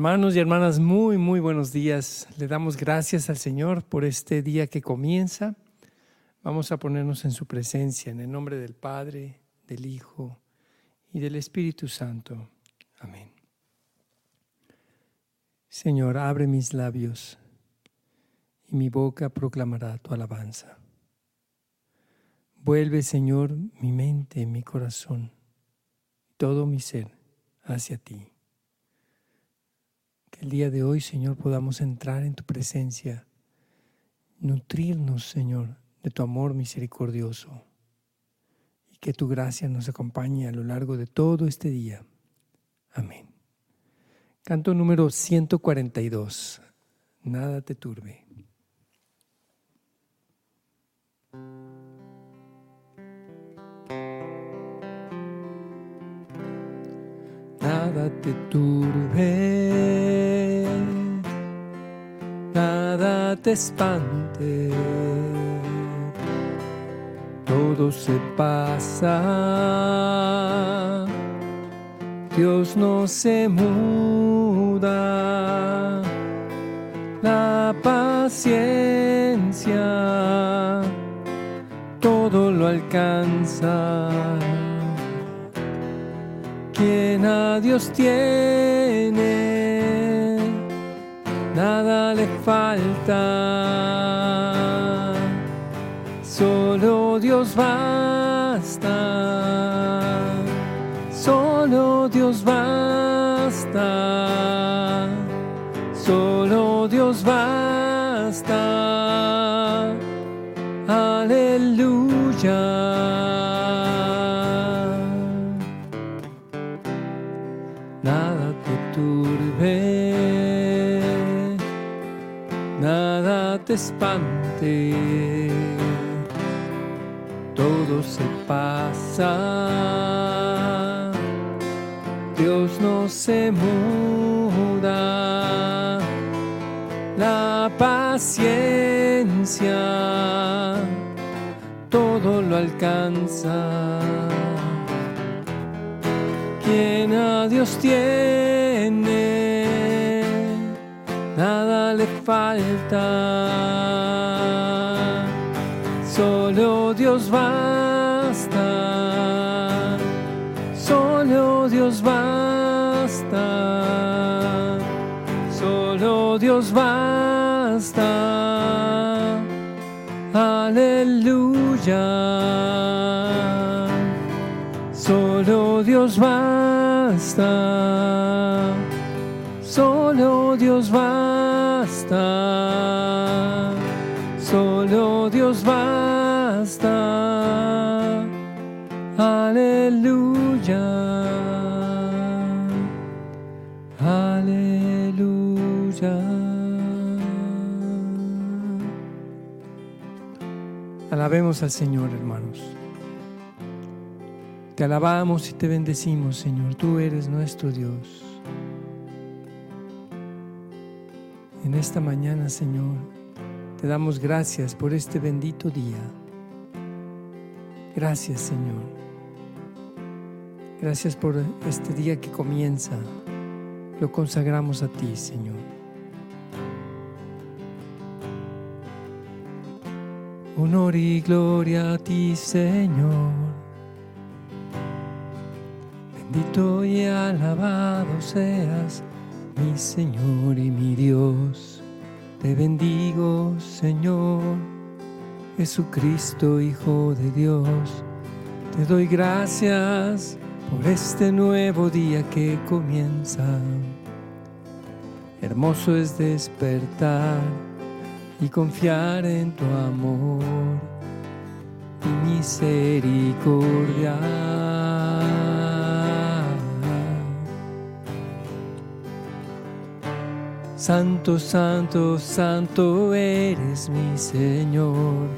Hermanos y hermanas, muy, muy buenos días. Le damos gracias al Señor por este día que comienza. Vamos a ponernos en su presencia, en el nombre del Padre, del Hijo y del Espíritu Santo. Amén. Señor, abre mis labios y mi boca proclamará tu alabanza. Vuelve, Señor, mi mente, mi corazón, todo mi ser hacia ti el día de hoy, Señor, podamos entrar en tu presencia, nutrirnos, Señor, de tu amor misericordioso y que tu gracia nos acompañe a lo largo de todo este día. Amén. Canto número 142. Nada te turbe. Nada te turbe, nada te espante, todo se pasa, Dios no se muda, la paciencia todo lo alcanza quien a Dios tiene, nada le falta, solo Dios basta, solo Dios basta, solo Dios basta, espante, todo se pasa, Dios no se muda, la paciencia todo lo alcanza. Quien a Dios tiene, falta. Solo Dios basta. Solo Dios basta. Solo Dios basta. Aleluya. Solo Dios basta. Solo Dios basta. Solo Dios basta. Aleluya. Aleluya. Alabemos al Señor, hermanos. Te alabamos y te bendecimos, Señor. Tú eres nuestro Dios. En esta mañana, Señor, te damos gracias por este bendito día. Gracias Señor. Gracias por este día que comienza. Lo consagramos a ti, Señor. Honor y gloria a ti, Señor. Bendito y alabado seas, mi Señor y mi Dios. Te bendigo, Señor, Jesucristo, Hijo de Dios. Te doy gracias por este nuevo día que comienza. Hermoso es despertar y confiar en tu amor y misericordia. Santo, santo, santo eres mi Señor.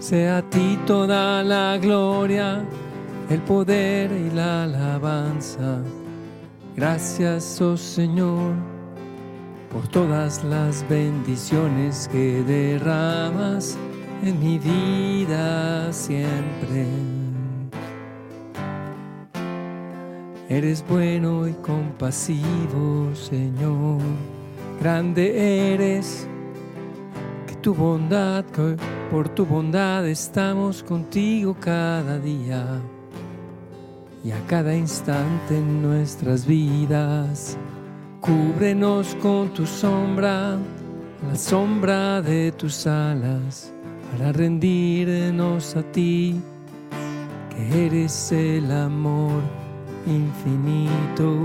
Sea a ti toda la gloria, el poder y la alabanza. Gracias, oh Señor, por todas las bendiciones que derramas en mi vida siempre. Eres bueno y compasivo, Señor. Grande eres, que tu bondad, que por tu bondad estamos contigo cada día y a cada instante en nuestras vidas. Cúbrenos con tu sombra, la sombra de tus alas, para rendirnos a ti, que eres el amor infinito.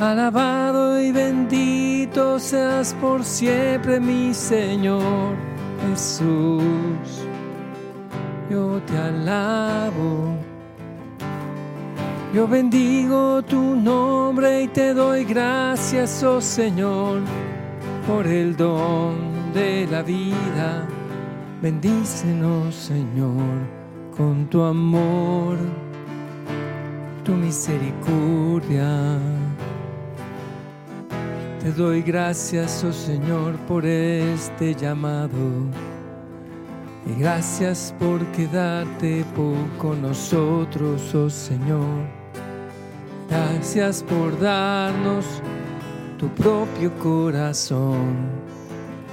Alabado y bendito seas por siempre, mi Señor Jesús. Yo te alabo. Yo bendigo tu nombre y te doy gracias, oh Señor, por el don de la vida Bendícenos, Señor, con tu amor, tu misericordia. Te doy gracias, oh Señor, por este llamado. Y gracias por quedarte con nosotros, oh Señor. Gracias por darnos tu propio corazón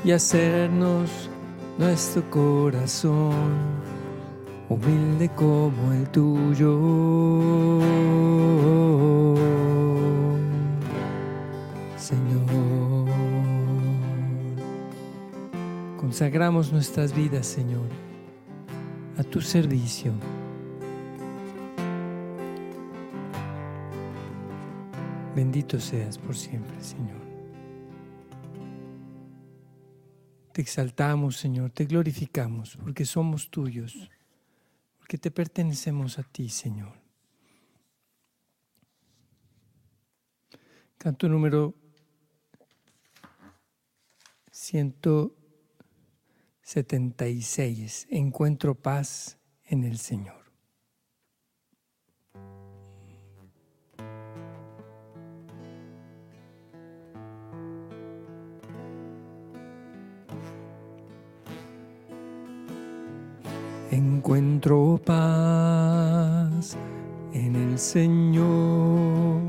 y hacernos nuestro corazón, humilde como el tuyo. Consagramos nuestras vidas, Señor, a tu servicio. Bendito seas por siempre, Señor. Te exaltamos, Señor, te glorificamos, porque somos tuyos, porque te pertenecemos a ti, Señor. Canto número 176. Encuentro paz en el Señor. Encuentro paz en el Señor,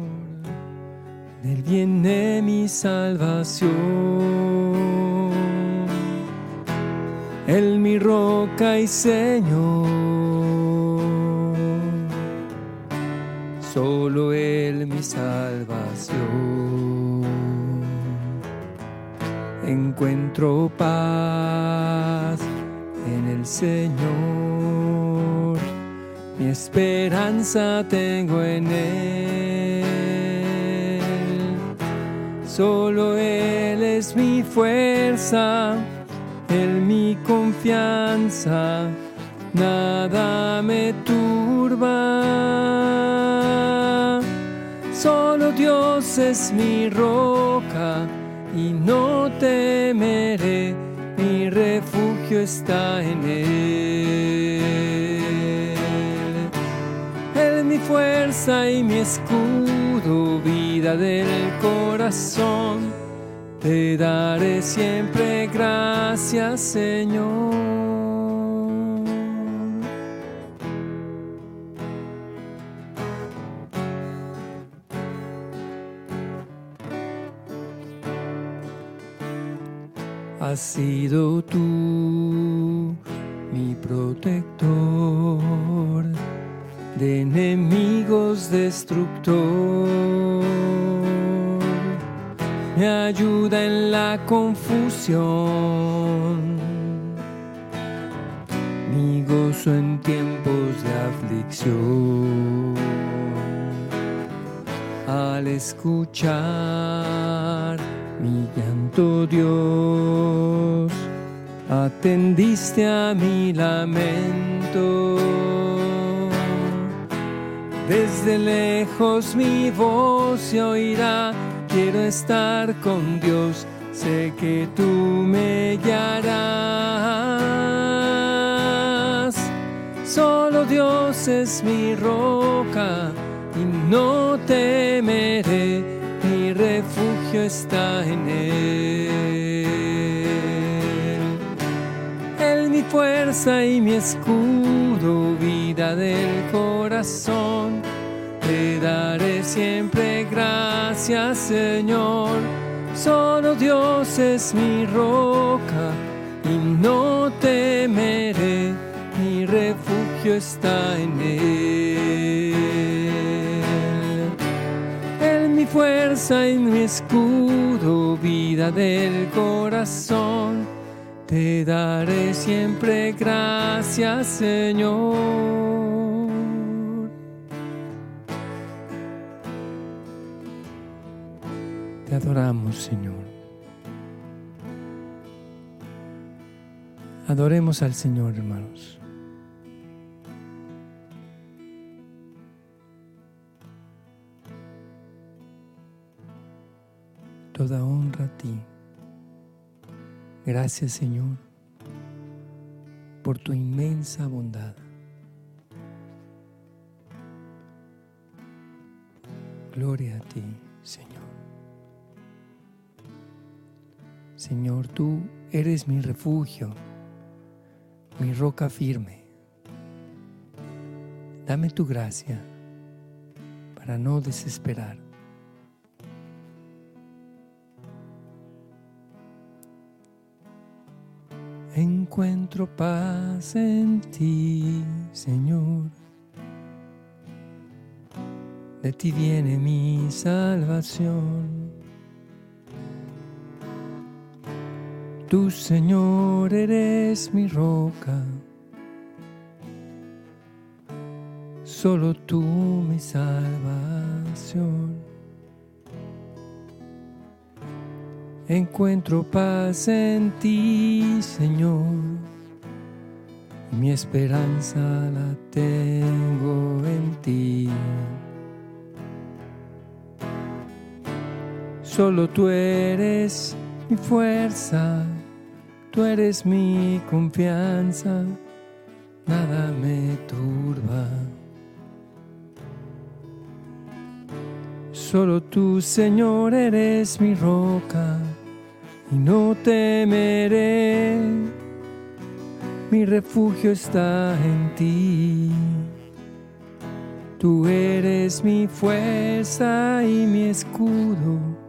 del viene mi salvación. Él mi roca y Señor, solo Él mi salvación. Encuentro paz en el Señor. Mi esperanza tengo en Él. Solo Él es mi fuerza, mi confianza. Nada me turba. Solo Dios es mi roca y no temeré mi refugio está en Él. Él mi fuerza y mi escudo, vida del corazón. Te daré siempre gracias, Señor. has sido tú mi protector de enemigos destructor. Me ayuda en la confusión, mi gozo en tiempos de aflicción. Al escuchar mi llanto Dios, atendiste a mi lamento. Desde lejos mi voz se oirá, quiero estar con Dios, sé que tú me guiarás. Solo Dios es mi roca y no temeré mi refugio está en Él. Él mi fuerza y mi escudo, vida del corazón. Te daré siempre gracias, Señor. Solo Dios es mi roca y no temeré, mi refugio está en Él. Él mi fuerza y mi escudo, vida del corazón. Te daré siempre gracias, Señor. Adoramos, Señor. Adoremos al Señor, hermanos. Toda honra a ti. Gracias, Señor, por tu inmensa bondad. Gloria a ti, Señor, tú eres mi refugio mi roca firme. Dame tu gracia para no desesperar. Encuentro paz en ti, Señor. De ti viene mi salvación. Tu Señor eres mi roca, solo tú mi salvación. Encuentro paz en ti, Señor, mi esperanza la tengo en ti. Solo tú eres mi fuerza Tú eres mi confianza, nada me turba. Solo tú, Señor, eres mi roca y no temeré. Mi refugio está en ti. Tú eres mi fuerza y mi escudo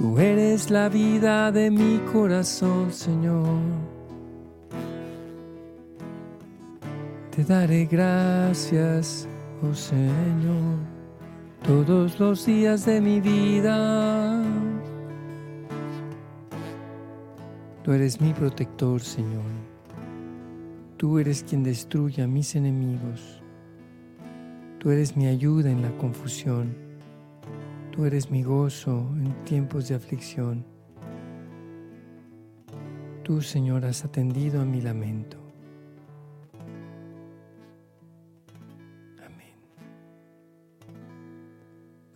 Tú eres la vida de mi corazón, Señor. Te daré gracias, oh Señor, todos los días de mi vida. Tú eres mi protector, Señor. Tú eres quien destruye a mis enemigos. Tú eres mi ayuda en la confusión. Tú eres mi gozo en tiempos de aflicción. Tú, Señor, has atendido a mi lamento. Amén.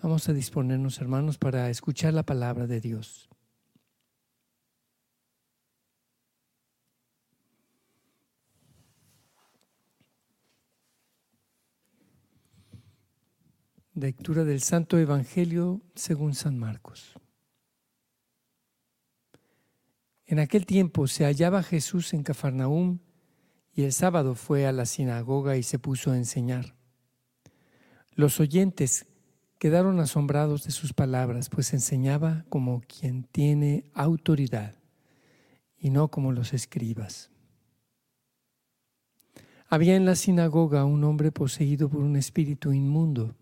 Vamos a disponernos, hermanos, para escuchar la palabra de Dios. Lectura del Santo Evangelio según San Marcos. En aquel tiempo se hallaba Jesús en Cafarnaúm y el sábado fue a la sinagoga y se puso a enseñar. Los oyentes quedaron asombrados de sus palabras, pues enseñaba como quien tiene autoridad y no como los escribas. Había en la sinagoga un hombre poseído por un espíritu inmundo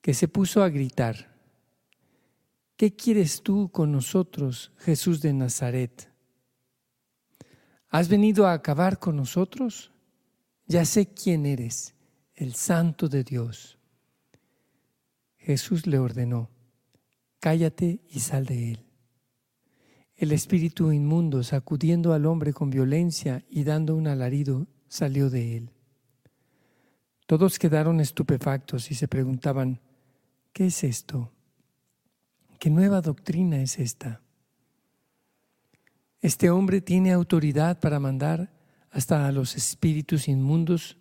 que se puso a gritar, ¿qué quieres tú con nosotros, Jesús de Nazaret? ¿Has venido a acabar con nosotros? Ya sé quién eres, el Santo de Dios. Jesús le ordenó, cállate y sal de él. El espíritu inmundo, sacudiendo al hombre con violencia y dando un alarido, salió de él. Todos quedaron estupefactos y se preguntaban, ¿Qué es esto? ¿Qué nueva doctrina es esta? Este hombre tiene autoridad para mandar hasta a los espíritus inmundos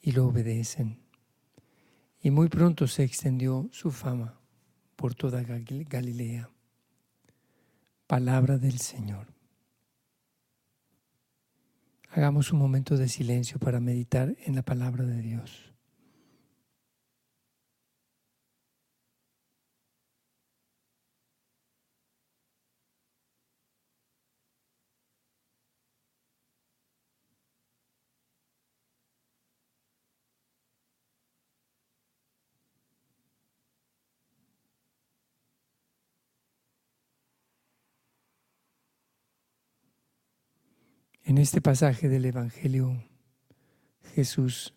y lo obedecen. Y muy pronto se extendió su fama por toda Galilea. Palabra del Señor. hagamos un momento de silencio para meditar en la palabra de Dios. En este pasaje del Evangelio, Jesús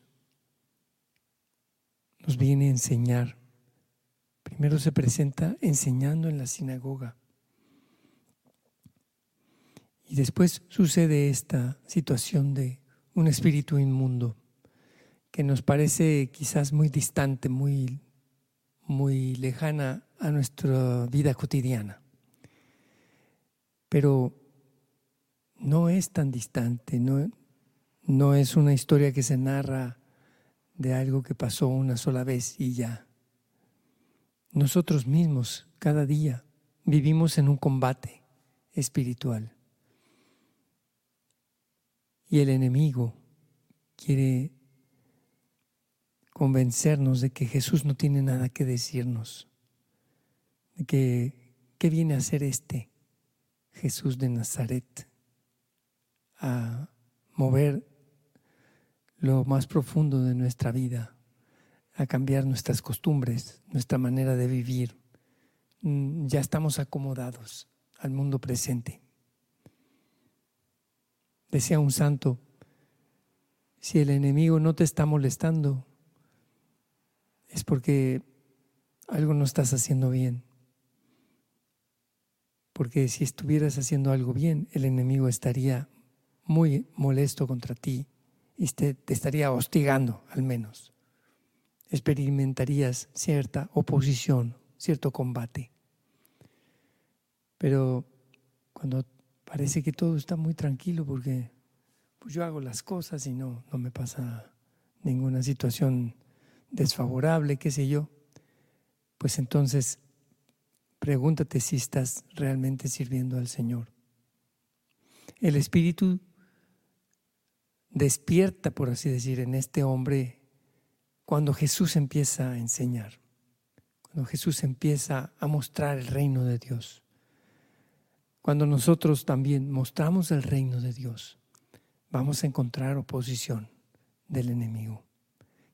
nos viene a enseñar. Primero se presenta enseñando en la sinagoga. Y después sucede esta situación de un espíritu inmundo que nos parece quizás muy distante, muy, muy lejana a nuestra vida cotidiana. Pero no es tan distante, no, no es una historia que se narra de algo que pasó una sola vez y ya. Nosotros mismos, cada día, vivimos en un combate espiritual. Y el enemigo quiere convencernos de que Jesús no tiene nada que decirnos, de que qué viene a ser este Jesús de Nazaret a mover lo más profundo de nuestra vida, a cambiar nuestras costumbres, nuestra manera de vivir. Mm, ya estamos acomodados al mundo presente. Decía un santo, si el enemigo no te está molestando, es porque algo no estás haciendo bien. Porque si estuvieras haciendo algo bien, el enemigo estaría muy molesto contra ti y te, te estaría hostigando al menos. Experimentarías cierta oposición, cierto combate. Pero cuando parece que todo está muy tranquilo porque pues yo hago las cosas y no, no me pasa ninguna situación desfavorable, qué sé yo, pues entonces pregúntate si estás realmente sirviendo al Señor. El Espíritu despierta, por así decir, en este hombre cuando Jesús empieza a enseñar, cuando Jesús empieza a mostrar el reino de Dios, cuando nosotros también mostramos el reino de Dios, vamos a encontrar oposición del enemigo,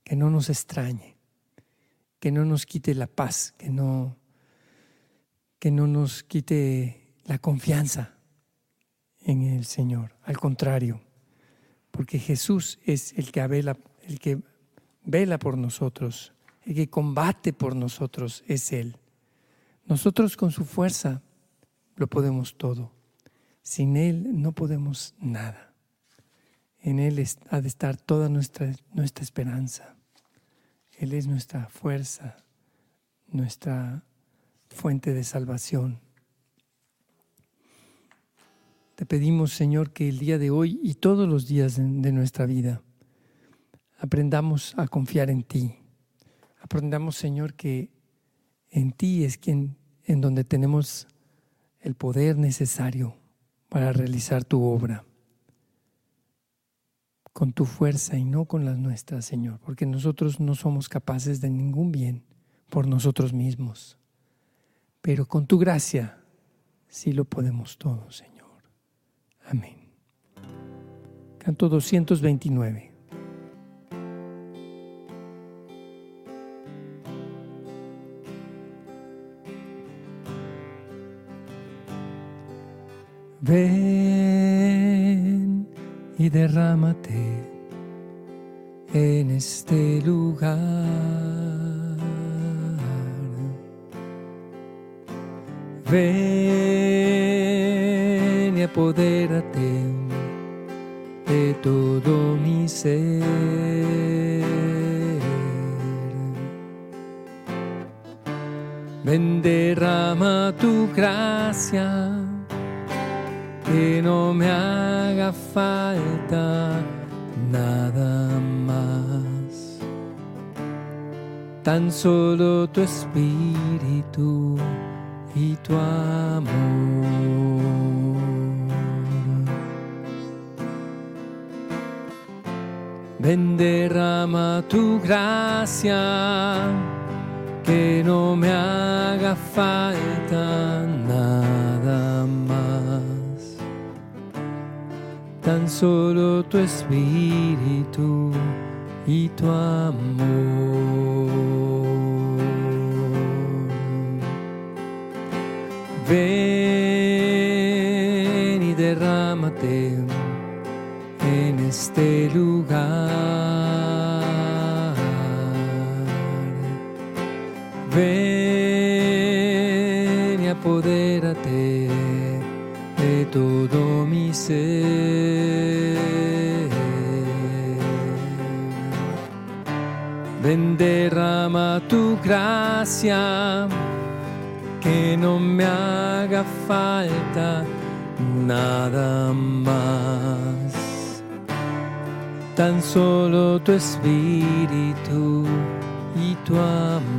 que no nos extrañe, que no nos quite la paz, que no, que no nos quite la confianza en el Señor, al contrario porque Jesús es el que vela, el que vela por nosotros, el que combate por nosotros es Él. Nosotros con su fuerza lo podemos todo. Sin Él no podemos nada. En Él ha de estar toda nuestra, nuestra esperanza. Él es nuestra fuerza, nuestra fuente de salvación. Te pedimos, Señor, que el día de hoy y todos los días de nuestra vida aprendamos a confiar en ti. Aprendamos, Señor, que en ti es quien en donde tenemos el poder necesario para realizar tu obra. Con tu fuerza y no con las nuestras, Señor, porque nosotros no somos capaces de ningún bien por nosotros mismos. Pero con tu gracia sí lo podemos todo, Señor. Amén. Canto 229. Ven y derrámate en este lugar. Ven apodérate de todo mi ser. Ven derrama tu gracia, que no me haga falta nada más. Tan solo tu espíritu y tu amor. Ven derrama tu gracia, que no me haga falta nada más. Tan solo tu espíritu y tu amor. Ven y derrámate en este lugar. Todo mi ser. Ven, derrama tu gracia que no me haga falta nada más. Tan solo tu espíritu y tu amor.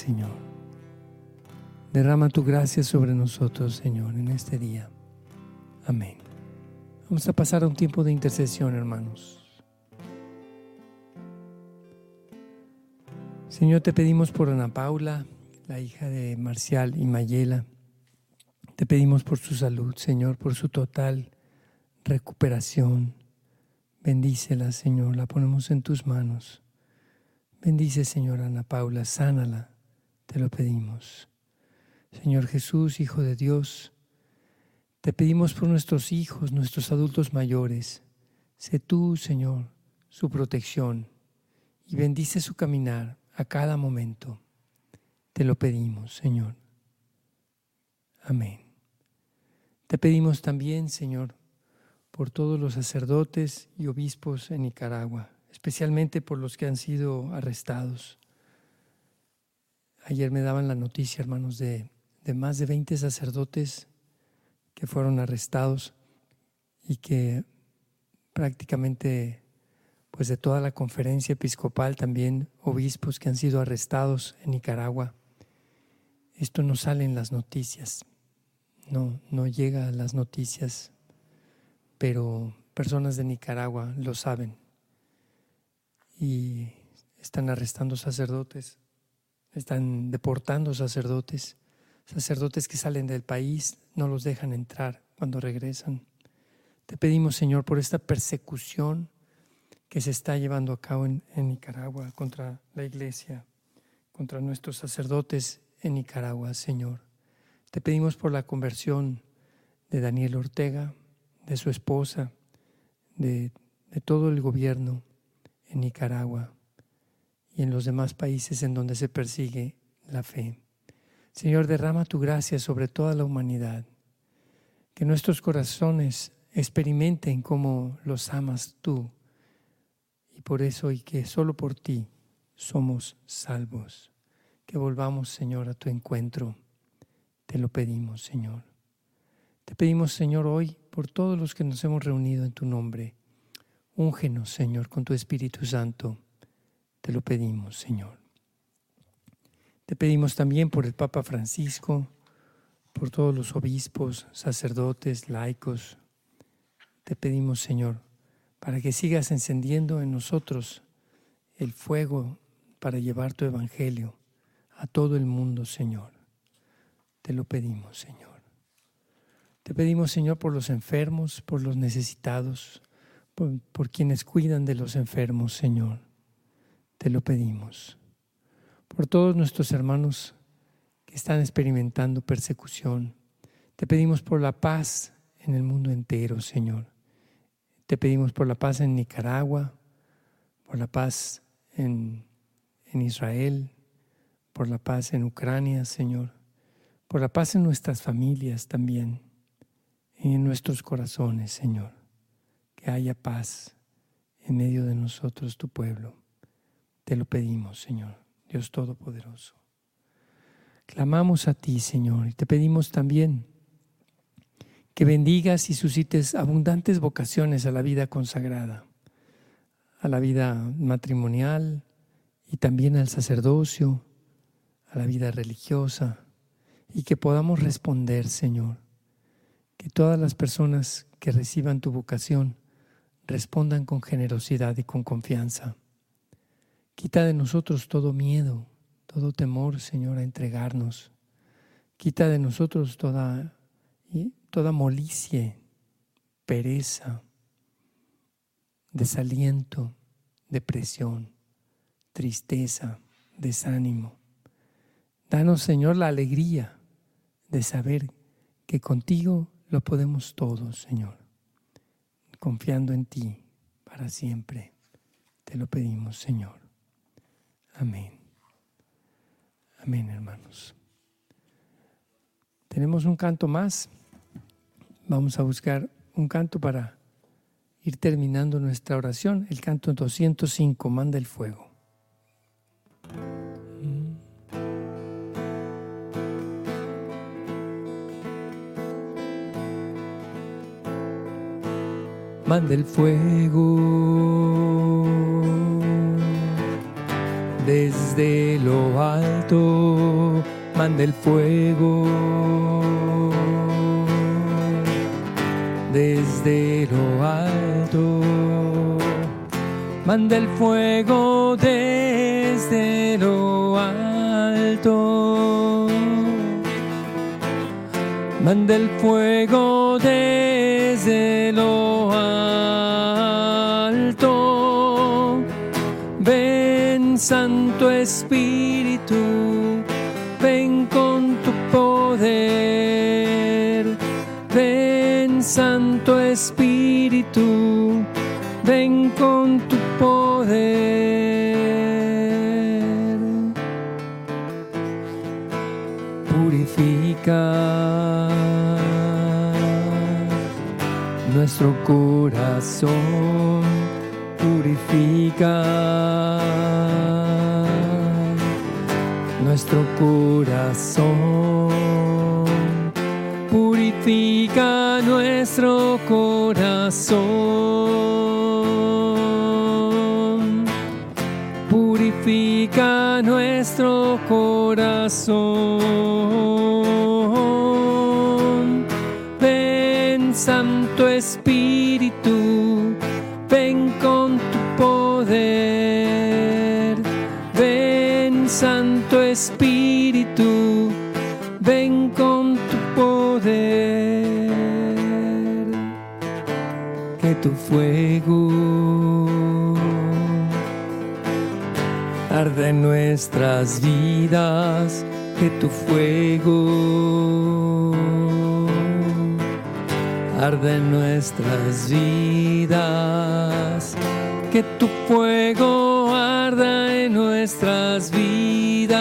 Señor. Derrama tu gracia sobre nosotros, Señor, en este día. Amén. Vamos a pasar a un tiempo de intercesión, hermanos. Señor, te pedimos por Ana Paula, la hija de Marcial y Mayela. Te pedimos por su salud, Señor, por su total recuperación. Bendícela, Señor, la ponemos en tus manos. Bendice, Señor, Ana Paula, sánala, te lo pedimos. Señor Jesús, Hijo de Dios, te pedimos por nuestros hijos, nuestros adultos mayores. Sé tú, Señor, su protección y bendice su caminar a cada momento. Te lo pedimos, Señor. Amén. Te pedimos también, Señor, por todos los sacerdotes y obispos en Nicaragua especialmente por los que han sido arrestados. Ayer me daban la noticia, hermanos, de, de más de 20 sacerdotes que fueron arrestados y que prácticamente, pues de toda la conferencia episcopal, también obispos que han sido arrestados en Nicaragua. Esto no sale en las noticias, no, no llega a las noticias, pero personas de Nicaragua lo saben y están arrestando sacerdotes, están deportando sacerdotes, sacerdotes que salen del país, no los dejan entrar cuando regresan. Te pedimos, Señor, por esta persecución que se está llevando a cabo en, Nicaragua contra la iglesia, contra nuestros sacerdotes en Nicaragua, Señor. Te pedimos por la conversión de Daniel Ortega, de su esposa, de, de todo el gobierno en Nicaragua y en los demás países en donde se persigue la fe. Señor, derrama tu gracia sobre toda la humanidad, que nuestros corazones experimenten cómo los amas tú y por eso y que solo por ti somos salvos. Que volvamos, Señor, a tu encuentro. Te lo pedimos, Señor. Te pedimos, Señor, hoy por todos los que nos hemos reunido en tu nombre Úngenos, Señor, con tu Espíritu Santo. Te lo pedimos, Señor. Te pedimos también por el Papa Francisco, por todos los obispos, sacerdotes, laicos. Te pedimos, Señor, para que sigas encendiendo en nosotros el fuego para llevar tu Evangelio a todo el mundo, Señor. Te lo pedimos, Señor. Te pedimos, Señor, por los enfermos, por los necesitados, por, quienes cuidan de los enfermos, Señor. Te lo pedimos. Por todos nuestros hermanos que están experimentando persecución. Te pedimos por la paz en el mundo entero, Señor. Te pedimos por la paz en Nicaragua, por la paz en, en Israel, por la paz en Ucrania, Señor, por la paz en nuestras familias también y en nuestros corazones, Señor. Que haya paz en medio de nosotros, tu pueblo. Te lo pedimos, Señor, Dios Todopoderoso. Clamamos a ti, Señor, y te pedimos también que bendigas y suscites abundantes vocaciones a la vida consagrada, a la vida matrimonial y también al sacerdocio, a la vida religiosa, y que podamos responder, Señor, que todas las personas que reciban tu vocación respondan con generosidad y con confianza. Quita de nosotros todo miedo, todo temor, Señor, a entregarnos. Quita de nosotros toda, toda molicie, pereza, desaliento, depresión, tristeza, desánimo. Danos, Señor, la alegría de saber que contigo lo podemos todo, Señor. Confiando en ti para siempre. Te lo pedimos, Señor. Amén. Amén, hermanos. Tenemos un canto más. Vamos a buscar un canto para ir terminando nuestra oración. El canto 205, manda el fuego. Manda el fuego desde lo alto, manda el fuego. Desde lo alto, manda el fuego desde lo alto. Manda el fuego desde lo alto. Santo Espíritu, ven con tu poder. Ven, Santo Espíritu, ven con tu poder. Purifica nuestro corazón, purifica nuestro corazón, purifica nuestro corazón, purifica nuestro corazón. Tu fuego. Arde en nuestras vidas, que tu fuego. Arde en nuestras vidas, que tu fuego arda en nuestras vidas,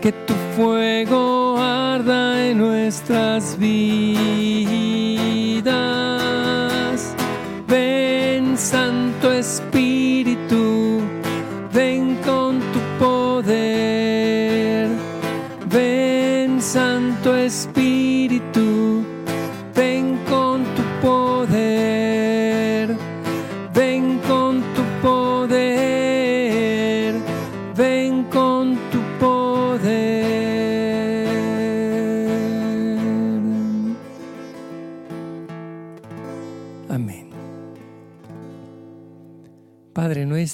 que tu fuego arda nuestras vidas.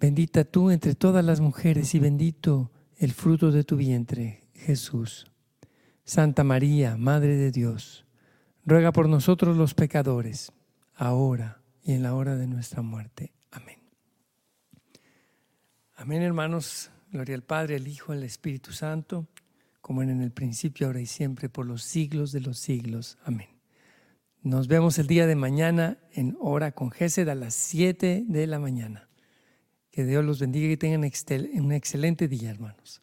Bendita tú entre todas las mujeres y bendito el fruto de tu vientre, Jesús. Santa María, Madre de Dios, ruega por nosotros los pecadores, ahora y en la hora de nuestra muerte. Amén. Amén, hermanos. Gloria al Padre, al Hijo, al Espíritu Santo, como en el principio, ahora y siempre, por los siglos de los siglos. Amén. Nos vemos el día de mañana en hora con Gesed a las 7 de la mañana. Que Dios los bendiga y tengan un excelente día, hermanos.